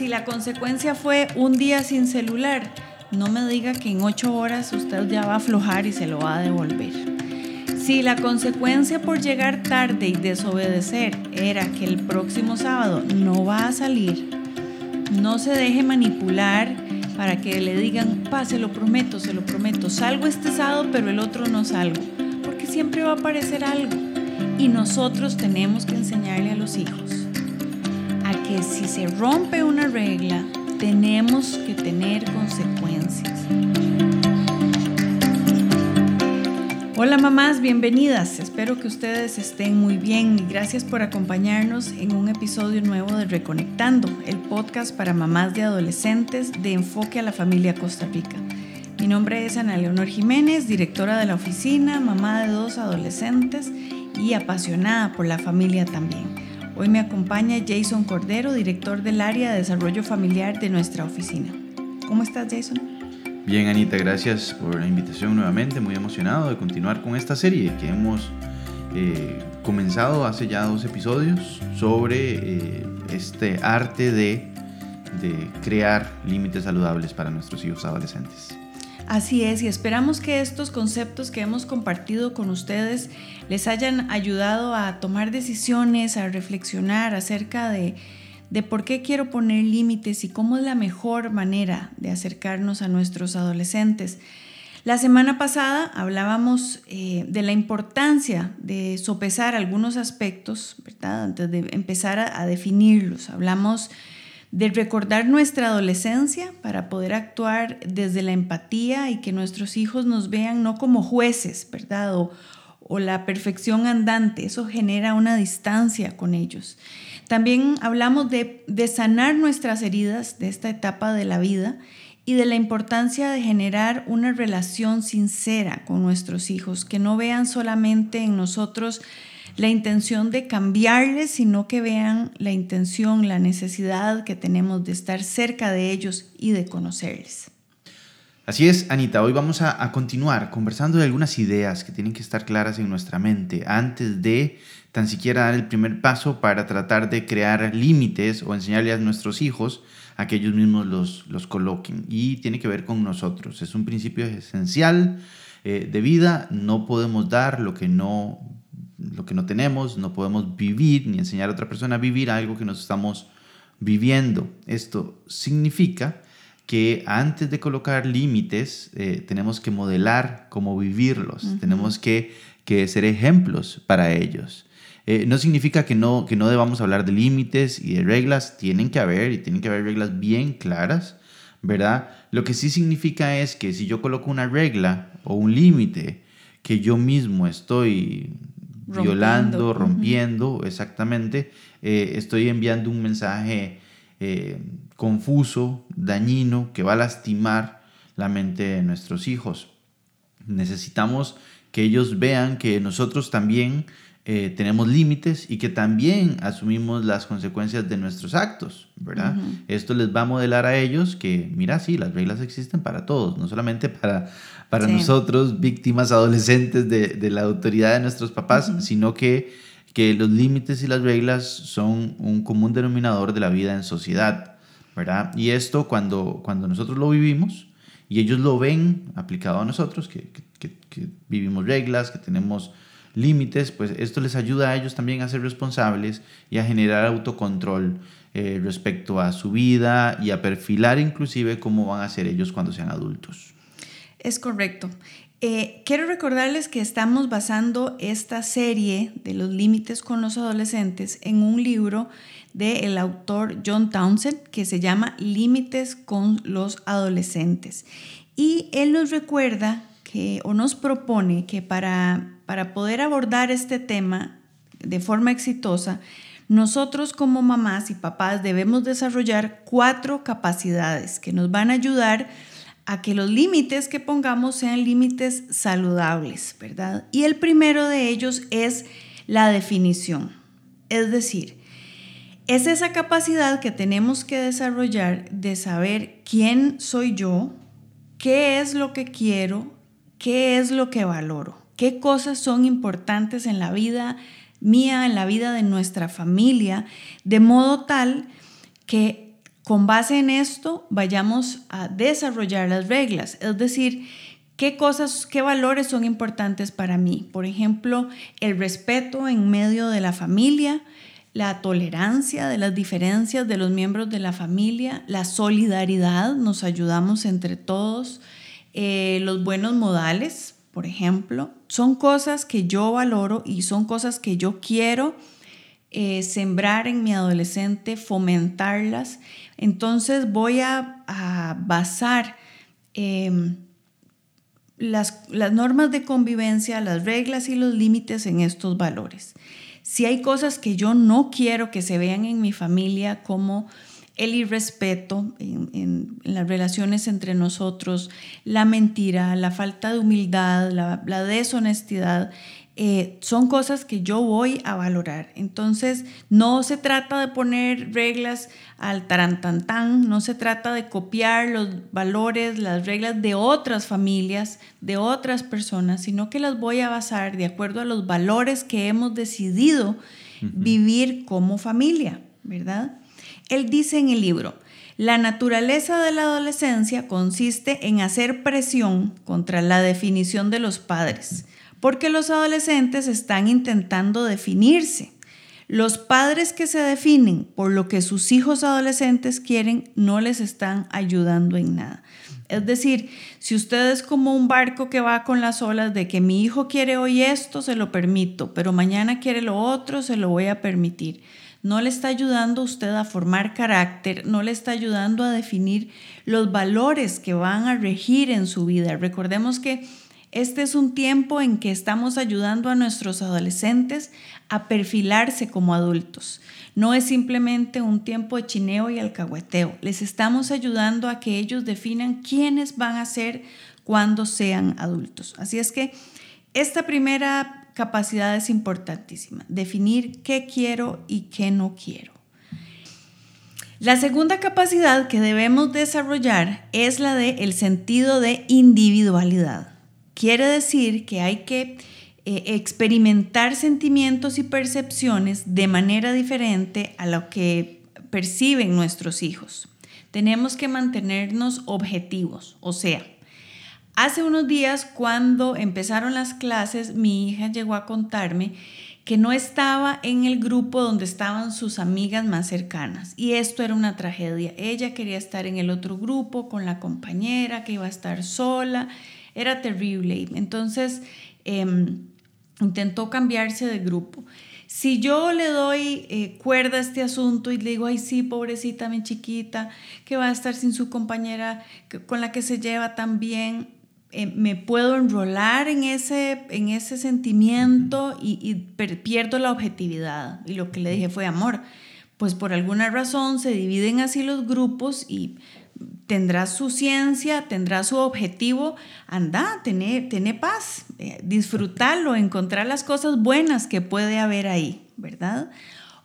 si la consecuencia fue un día sin celular, no me diga que en ocho horas usted ya va a aflojar y se lo va a devolver. Si la consecuencia por llegar tarde y desobedecer era que el próximo sábado no va a salir, no se deje manipular para que le digan, pa, se lo prometo, se lo prometo, salgo este sábado pero el otro no salgo, porque siempre va a aparecer algo. Y nosotros tenemos que enseñarle a los hijos que si se rompe una regla, tenemos que tener consecuencias. Hola mamás, bienvenidas. Espero que ustedes estén muy bien y gracias por acompañarnos en un episodio nuevo de Reconectando, el podcast para mamás de adolescentes de enfoque a la familia Costa Rica. Mi nombre es Ana Leonor Jiménez, directora de la oficina, mamá de dos adolescentes y apasionada por la familia también. Hoy me acompaña Jason Cordero, director del área de desarrollo familiar de nuestra oficina. ¿Cómo estás, Jason? Bien, Anita, gracias por la invitación nuevamente. Muy emocionado de continuar con esta serie que hemos eh, comenzado hace ya dos episodios sobre eh, este arte de, de crear límites saludables para nuestros hijos adolescentes. Así es, y esperamos que estos conceptos que hemos compartido con ustedes les hayan ayudado a tomar decisiones, a reflexionar acerca de, por qué quiero poner límites y cómo es la mejor manera de acercarnos a nuestros adolescentes. La semana pasada hablábamos eh, de la importancia de sopesar algunos aspectos, ¿verdad? Antes de empezar a, a definirlos. Hablamos de recordar nuestra adolescencia para poder actuar desde la empatía y que nuestros hijos nos vean no como jueces, ¿verdad? O, la perfección andante, eso genera una distancia con ellos. También hablamos de, de sanar nuestras heridas de esta etapa de la vida y de la importancia de generar una relación sincera con nuestros hijos, que no vean solamente en nosotros la intención de cambiarles, sino que vean la intención, la necesidad que tenemos de estar cerca de ellos y de conocerles. Así es, Anita, hoy vamos a, continuar conversando de algunas ideas que tienen que estar claras en nuestra mente antes de tan siquiera dar el primer paso para tratar de crear límites o enseñarle a nuestros hijos a que ellos mismos los, los coloquen. Y tiene que ver con nosotros. Es un principio esencial eh, de vida. No podemos dar lo que no lo que no tenemos, no podemos vivir ni enseñar a otra persona a vivir algo que nos estamos viviendo. Esto significa que antes de colocar límites eh, tenemos que modelar cómo vivirlos, tenemos que, que, ser ejemplos para ellos. Eh, no significa que no, que no debamos hablar de límites y de reglas, tienen que haber y tienen que haber reglas bien claras, ¿verdad? Lo que sí significa es que si yo coloco una regla o un límite que yo mismo estoy violando, rompiendo, exactamente, eh, estoy enviando un mensaje eh, confuso, dañino, que va a lastimar la mente de nuestros hijos. Necesitamos que ellos vean que nosotros también eh, tenemos límites y que también asumimos las consecuencias de nuestros actos, ¿verdad? Esto les va a modelar a ellos que, mira, sí, las reglas existen para todos, no solamente para, para nosotros, víctimas adolescentes de, de, la autoridad de nuestros papás, sino que, que los límites y las reglas son un común denominador de la vida en sociedad, ¿verdad? Y esto cuando, cuando nosotros lo vivimos y ellos lo ven aplicado a nosotros, que, que, que vivimos reglas, que tenemos límites, pues esto les ayuda a ellos también a ser responsables y a generar autocontrol eh, respecto a su vida y a perfilar inclusive cómo van a ser ellos cuando sean adultos. Es correcto. Eh, quiero recordarles que estamos basando esta serie de los límites con los adolescentes en un libro del autor John Townsend que se llama Límites con los adolescentes. Y él nos recuerda o nos propone que para para poder abordar este tema de forma exitosa, nosotros como mamás y papás debemos desarrollar cuatro capacidades que nos van a ayudar a que los límites que pongamos sean límites saludables, ¿verdad? Y el primero de ellos es la definición. Es decir, es esa capacidad que tenemos que desarrollar de saber quién soy yo, qué es lo que quiero, qué es lo que valoro qué cosas son importantes en la vida mía, en la vida de nuestra familia, de modo tal que con base en esto vayamos a desarrollar las reglas, es decir, qué cosas, qué valores son importantes para mí. Por ejemplo, el respeto en medio de la familia, la tolerancia de las diferencias de los miembros de la familia, la solidaridad, nos ayudamos entre todos, eh, los buenos modales, por ejemplo, son cosas que yo valoro y son cosas que yo quiero eh, sembrar en mi adolescente, fomentarlas. Entonces voy a, basar em, las, las normas de convivencia, las reglas y los límites en estos valores. Si hay cosas que yo no quiero que se vean en mi familia como el irrespeto en, las relaciones entre nosotros, la mentira, la falta de humildad, la, deshonestidad, eh, son cosas que yo voy a valorar. Entonces, no se trata de poner reglas al tarantantán, no se trata de copiar los valores, las reglas de otras familias, de otras personas, sino que las voy a basar de acuerdo a los valores que hemos decidido vivir como familia, ¿verdad? Él dice en el libro, la naturaleza de la adolescencia consiste en hacer presión contra la definición de los padres, porque los adolescentes están intentando definirse. Los padres que se definen por lo que sus hijos adolescentes quieren no les están ayudando en nada. Es decir, si usted es como un barco que va con las olas de que mi hijo quiere hoy esto, se lo permito, pero mañana quiere lo otro, se lo voy a permitir no le está ayudando a usted a formar carácter, no le está ayudando a definir los valores que van a regir en su vida. Recordemos que este es un tiempo en que estamos ayudando a nuestros adolescentes a perfilarse como adultos. No es simplemente un tiempo de chineo y alcahueteo. Les estamos ayudando a que ellos definan quiénes van a ser cuando sean adultos. Así es que esta primera capacidad es importantísima, definir qué quiero y qué no quiero. La segunda capacidad que debemos desarrollar es la de el sentido de individualidad. Quiere decir que hay que eh, experimentar sentimientos y percepciones de manera diferente a lo que perciben nuestros hijos. Tenemos que mantenernos objetivos, o sea, Hace unos días, cuando empezaron las clases, mi hija llegó a contarme que no estaba en el grupo donde estaban sus amigas más cercanas. Y esto era una tragedia. Ella quería estar en el otro grupo con la compañera, que iba a estar sola. Era terrible. Entonces em, intentó cambiarse de grupo. Si yo le doy eh, cuerda a este asunto y le digo, ay, sí, pobrecita mi chiquita, que va a estar sin su compañera con la que se lleva tan bien, eh, me puedo enrolar en ese, en ese sentimiento y, pierdo la objetividad. Y lo que le dije fue, amor, pues por alguna razón se dividen así los grupos y tendrá su ciencia, tendrá su objetivo, anda, tener paz, eh, disfrutarlo, encontrar las cosas buenas que puede haber ahí, ¿verdad?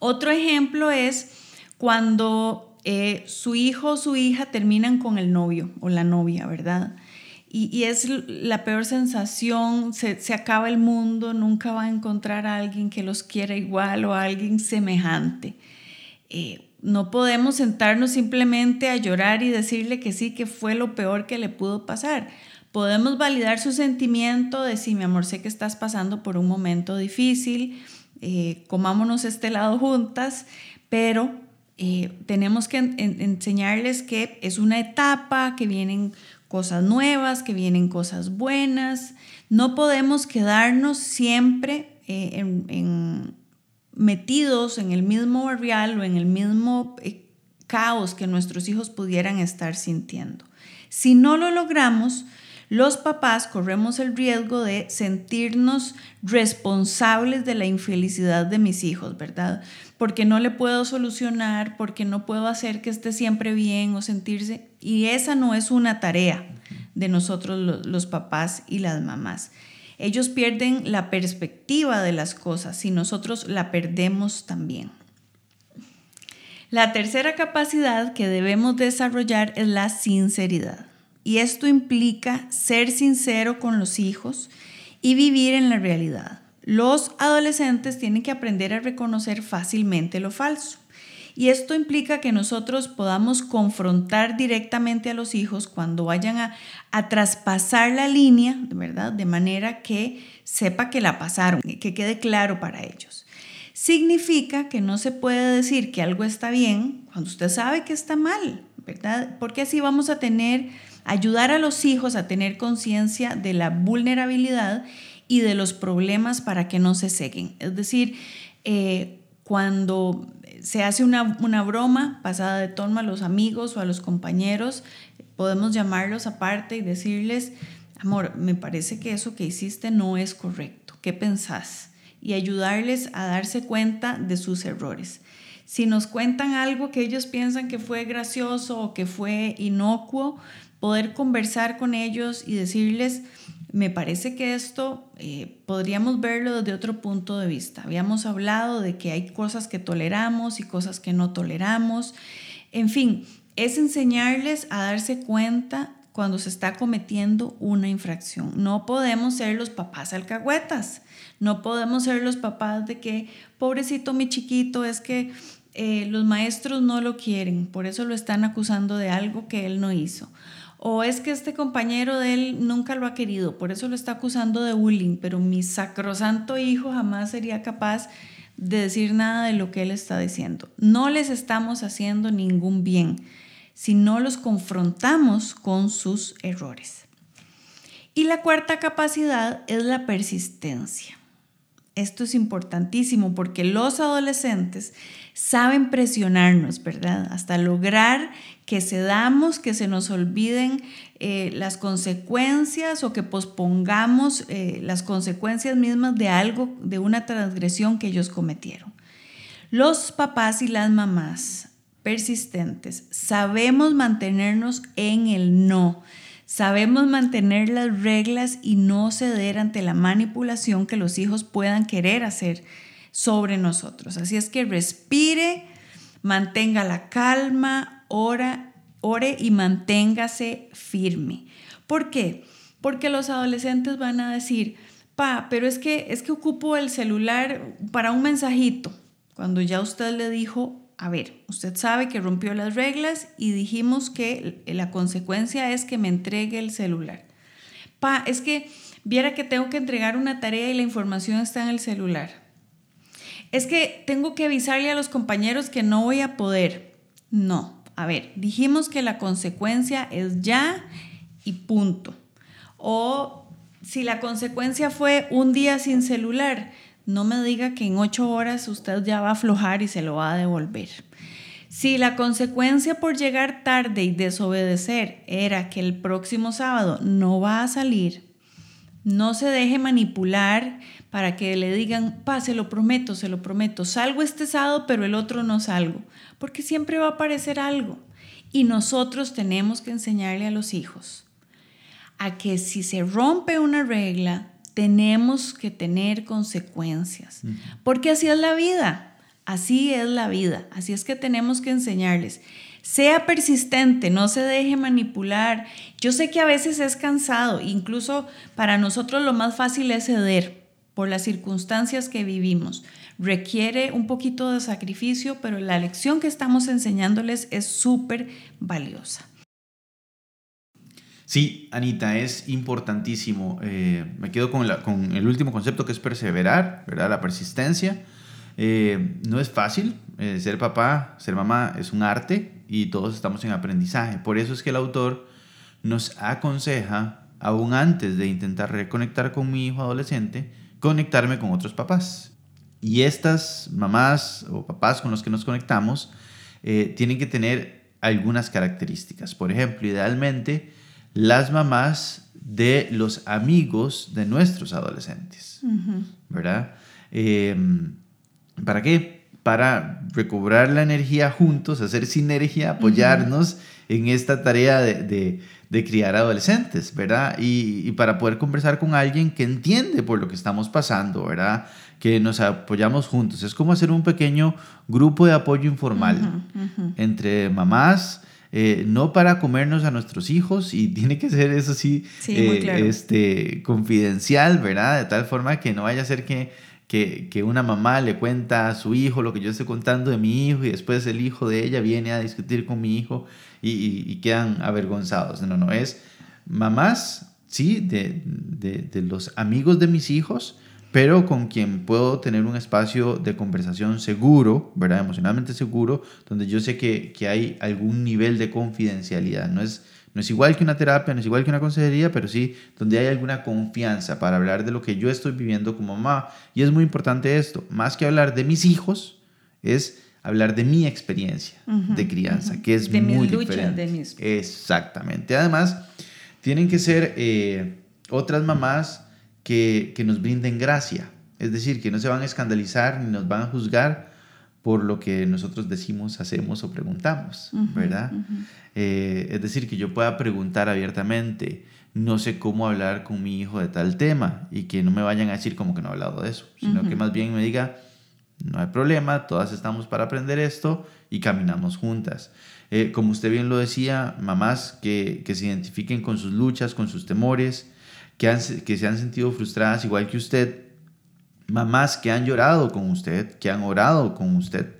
Otro ejemplo es cuando eh, su hijo o su hija terminan con el novio o la novia, ¿verdad? Y, es la peor sensación, se, acaba el mundo, nunca va a encontrar a alguien que los quiera igual o a alguien semejante. Eh, no podemos sentarnos simplemente a llorar y decirle que sí, que fue lo peor que le pudo pasar. Podemos validar su sentimiento de sí, mi amor, sé que estás pasando por un momento difícil, eh, comámonos este lado juntas, pero eh, tenemos que enseñarles que es una etapa, que vienen cosas nuevas, que vienen cosas buenas. No podemos quedarnos siempre eh, metidos en el mismo barrial o en el mismo eh, caos que nuestros hijos pudieran estar sintiendo. Si no lo logramos, los papás corremos el riesgo de sentirnos responsables de la infelicidad de mis hijos, ¿verdad? Porque no le puedo solucionar, porque no puedo hacer que esté siempre bien o sentirse y esa no es una tarea de nosotros los, papás y las mamás. Ellos pierden la perspectiva de las cosas y nosotros la perdemos también. La tercera capacidad que debemos desarrollar es la sinceridad. Y esto implica ser sincero con los hijos y vivir en la realidad. Los adolescentes tienen que aprender a reconocer fácilmente lo falso Y esto implica que nosotros podamos confrontar directamente a los hijos cuando vayan a, a traspasar la línea, ¿verdad? De manera que sepa que la pasaron, que quede claro para ellos. Significa que no se puede decir que algo está bien cuando usted sabe que está mal, ¿verdad? Porque así vamos a tener, ayudar a los hijos a tener conciencia de la vulnerabilidad y de los problemas para que no se seguen. Es decir, eh, cuando se hace una, una, broma pasada de tono a los amigos o a los compañeros, podemos llamarlos aparte y decirles, amor, me parece que eso que hiciste no es correcto, ¿qué pensás? Y ayudarles a darse cuenta de sus errores. Si nos cuentan algo que ellos piensan que fue gracioso o que fue inocuo, poder conversar con ellos y decirles, me parece que esto eh, podríamos verlo desde otro punto de vista. Habíamos hablado de que hay cosas que toleramos y cosas que no toleramos. En fin, es enseñarles a darse cuenta cuando se está cometiendo una infracción. No podemos ser los papás alcahuetas. No podemos ser los papás de que, pobrecito mi chiquito, es que eh, los maestros no lo quieren, por eso lo están acusando de algo que él no hizo. O es que este compañero de él nunca lo ha querido, por eso lo está acusando de bullying, pero mi sacrosanto hijo jamás sería capaz de decir nada de lo que él está diciendo. No les estamos haciendo ningún bien si no los confrontamos con sus errores. Y la cuarta capacidad es la persistencia. Esto es importantísimo porque los adolescentes saben presionarnos, ¿verdad? Hasta lograr que cedamos, que se nos olviden eh, las consecuencias o que pospongamos eh, las consecuencias mismas de algo, de una transgresión que ellos cometieron. Los papás y las mamás persistentes sabemos mantenernos en el no, sabemos mantener las reglas y no ceder ante la manipulación que los hijos puedan querer hacer sobre nosotros. Así es que respire, mantenga la calma, ora, ore y manténgase firme. ¿Por qué? Porque los adolescentes van a decir, pa, pero es que, es que ocupo el celular para un mensajito, cuando ya usted le dijo, a ver, usted sabe que rompió las reglas y dijimos que la consecuencia es que me entregue el celular. Pa, es que viera que tengo que entregar una tarea y la información está en el celular es que tengo que avisarle a los compañeros que no voy a poder. No, a ver, dijimos que la consecuencia es ya y punto. O si la consecuencia fue un día sin celular, no me diga que en ocho horas usted ya va a aflojar y se lo va a devolver. Si la consecuencia por llegar tarde y desobedecer era que el próximo sábado no va a salir, no se deje manipular para que le digan, pa, se lo prometo, se lo prometo, salgo este sábado, pero el otro no salgo, porque siempre va a aparecer algo. Y nosotros tenemos que enseñarle a los hijos a que si se rompe una regla, tenemos que tener consecuencias, porque así es la vida, así es la vida, así es que tenemos que enseñarles. Sea persistente, no se deje manipular. Yo sé que a veces es cansado, incluso para nosotros lo más fácil es ceder por las circunstancias que vivimos. Requiere un poquito de sacrificio, pero la lección que estamos enseñándoles es súper valiosa. Sí, Anita, es importantísimo. Eh, me quedo con, el último concepto que es perseverar, ¿verdad? La persistencia. Eh, no es fácil, eh, ser papá, ser mamá es un arte y todos estamos en aprendizaje. Por eso es que el autor nos aconseja, aún antes de intentar reconectar con mi hijo adolescente, conectarme con otros papás. Y estas mamás o papás con los que nos conectamos tienen que tener algunas características. Por ejemplo, idealmente, las mamás de los amigos de nuestros adolescentes, ¿verdad? ¿Para qué? Para recobrar la energía juntos, hacer sinergia, apoyarnos en esta tarea de, de, criar adolescentes, ¿verdad? Y, y, para poder conversar con alguien que entiende por lo que estamos pasando, ¿verdad? Que nos apoyamos juntos. Es como hacer un pequeño grupo de apoyo informal entre mamás, eh, no para comernos a nuestros hijos y tiene que ser eso sí, sí eh, este, confidencial, ¿verdad? De tal forma que no vaya a ser que que, que, una mamá le cuenta a su hijo lo que yo estoy contando de mi hijo y después el hijo de ella viene a discutir con mi hijo y, y, quedan avergonzados. No, no, es mamás, sí, de, de, de, los amigos de mis hijos, pero con quien puedo tener un espacio de conversación seguro, ¿verdad? Emocionalmente seguro, donde yo sé que, que hay algún nivel de confidencialidad. No es no es igual que una terapia, no es igual que una consejería, pero sí donde hay alguna confianza para hablar de lo que yo estoy viviendo como mamá. Y es muy importante esto, más que hablar de mis hijos, es hablar de mi experiencia de crianza, que es muy diferente. Exactamente. Además, tienen que ser eh, otras mamás que, que nos brinden gracia. Es decir, que no se van a escandalizar ni nos van a juzgar por lo que nosotros decimos, hacemos o preguntamos, ¿verdad? Eh, es decir, que yo pueda preguntar abiertamente, no sé cómo hablar con mi hijo de tal tema y que no me vayan a decir como que no he hablado de eso, sino que más bien me diga, no hay problema, todas estamos para aprender esto y caminamos juntas. Eh, como usted bien lo decía, mamás que, que, se identifiquen con sus luchas, con sus temores, que, han, que se han sentido frustradas igual que usted, mamás que han llorado con usted, que han orado con usted,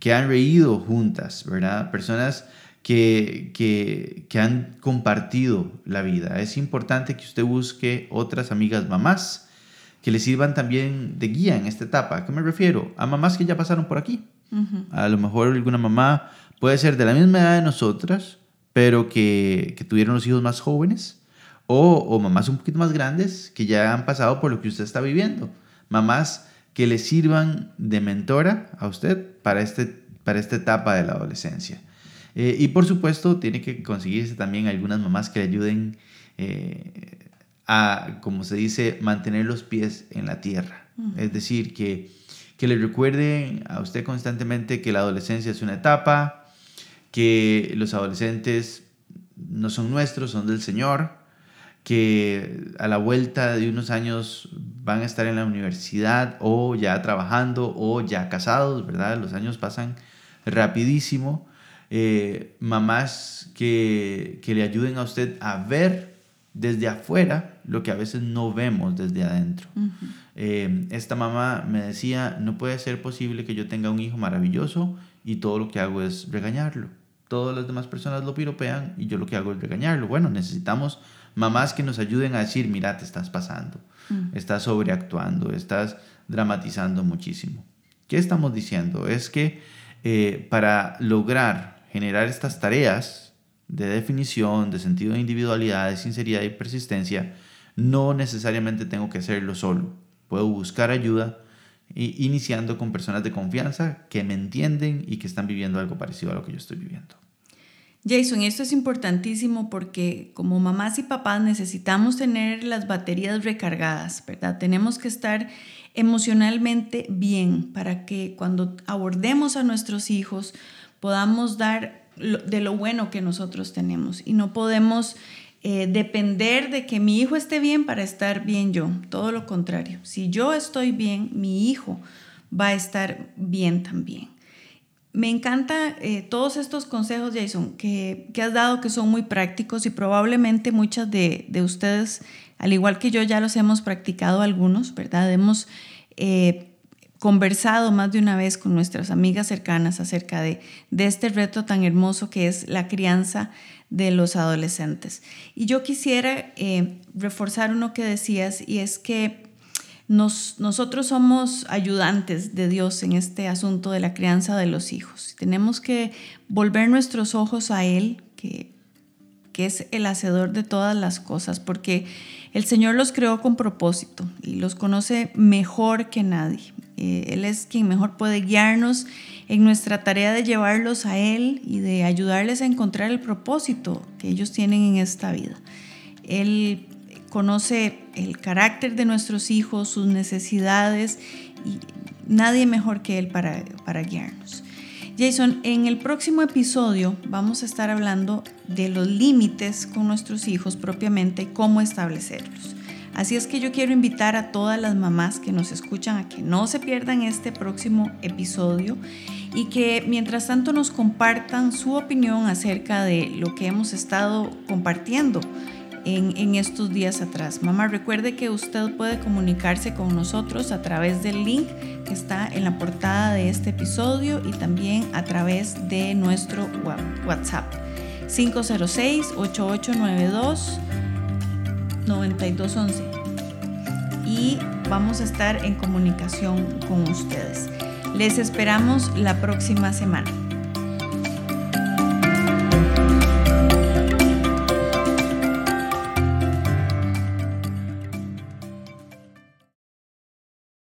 que han reído juntas, ¿verdad? Personas que, que, que, han compartido la vida. Es importante que usted busque otras amigas mamás que le sirvan también de guía en esta etapa. ¿A qué me refiero? A mamás que ya pasaron por aquí. A lo mejor alguna mamá puede ser de la misma edad de nosotras, pero que, que tuvieron los hijos más jóvenes. O, o mamás un poquito más grandes que ya han pasado por lo que usted está viviendo mamás que le sirvan de mentora a usted para, este, para esta etapa de la adolescencia. Eh, y por supuesto, tiene que conseguirse también algunas mamás que le ayuden eh, a, como se dice, mantener los pies en la tierra. Es decir, que, que le recuerden a usted constantemente que la adolescencia es una etapa, que los adolescentes no son nuestros, son del Señor, que a la vuelta de unos años van a estar en la universidad o ya trabajando o ya casados, ¿verdad? Los años pasan rapidísimo. Eh, mamás que, que, le ayuden a usted a ver desde afuera lo que a veces no vemos desde adentro. Eh, esta mamá me decía, no puede ser posible que yo tenga un hijo maravilloso y todo lo que hago es regañarlo. Todas las demás personas lo piropean y yo lo que hago es regañarlo. Bueno, necesitamos mamás que nos ayuden a decir, mira, te estás pasando, mm. estás sobreactuando, estás dramatizando muchísimo. ¿Qué estamos diciendo? Es que eh, para lograr generar estas tareas de definición, de sentido de individualidad, de sinceridad y persistencia, no necesariamente tengo que hacerlo solo. Puedo buscar ayuda iniciando con personas de confianza que me entienden y que están viviendo algo parecido a lo que yo estoy viviendo. Jason, esto es importantísimo porque como mamás y papás necesitamos tener las baterías recargadas, ¿verdad? Tenemos que estar emocionalmente bien para que cuando abordemos a nuestros hijos podamos dar de lo bueno que nosotros tenemos y no podemos eh, depender de que mi hijo esté bien para estar bien yo, todo lo contrario. Si yo estoy bien, mi hijo va a estar bien también. Me encanta eh, todos estos consejos, Jason, que, has dado, que son muy prácticos y probablemente muchas de, ustedes, al igual que yo, ya los hemos practicado algunos, ¿verdad? Hemos eh, conversado más de una vez con nuestras amigas cercanas acerca de, este reto tan hermoso que es la crianza de los adolescentes. Y yo quisiera eh, reforzar uno que decías y es que nosotros somos ayudantes de Dios en este asunto de la crianza de los hijos. Tenemos que volver nuestros ojos a Él, que, es el hacedor de todas las cosas, porque el Señor los creó con propósito y los conoce mejor que nadie. Eh, él es quien mejor puede guiarnos en nuestra tarea de llevarlos a Él y de ayudarles a encontrar el propósito que ellos tienen en esta vida. Él conoce el carácter de nuestros hijos, sus necesidades y nadie mejor que Él para, para guiarnos. Jason, en el próximo episodio vamos a estar hablando de los límites con nuestros hijos propiamente, cómo establecerlos. Así es que yo quiero invitar a todas las mamás que nos escuchan a que no se pierdan este próximo episodio y que mientras tanto nos compartan su opinión acerca de lo que hemos estado compartiendo en, estos días atrás. Mamá, recuerde que usted puede comunicarse con nosotros a través del link que está en la portada de este episodio y también a través de nuestro WhatsApp 506-8892-9211. Y vamos a estar en comunicación con ustedes. Les esperamos la próxima semana.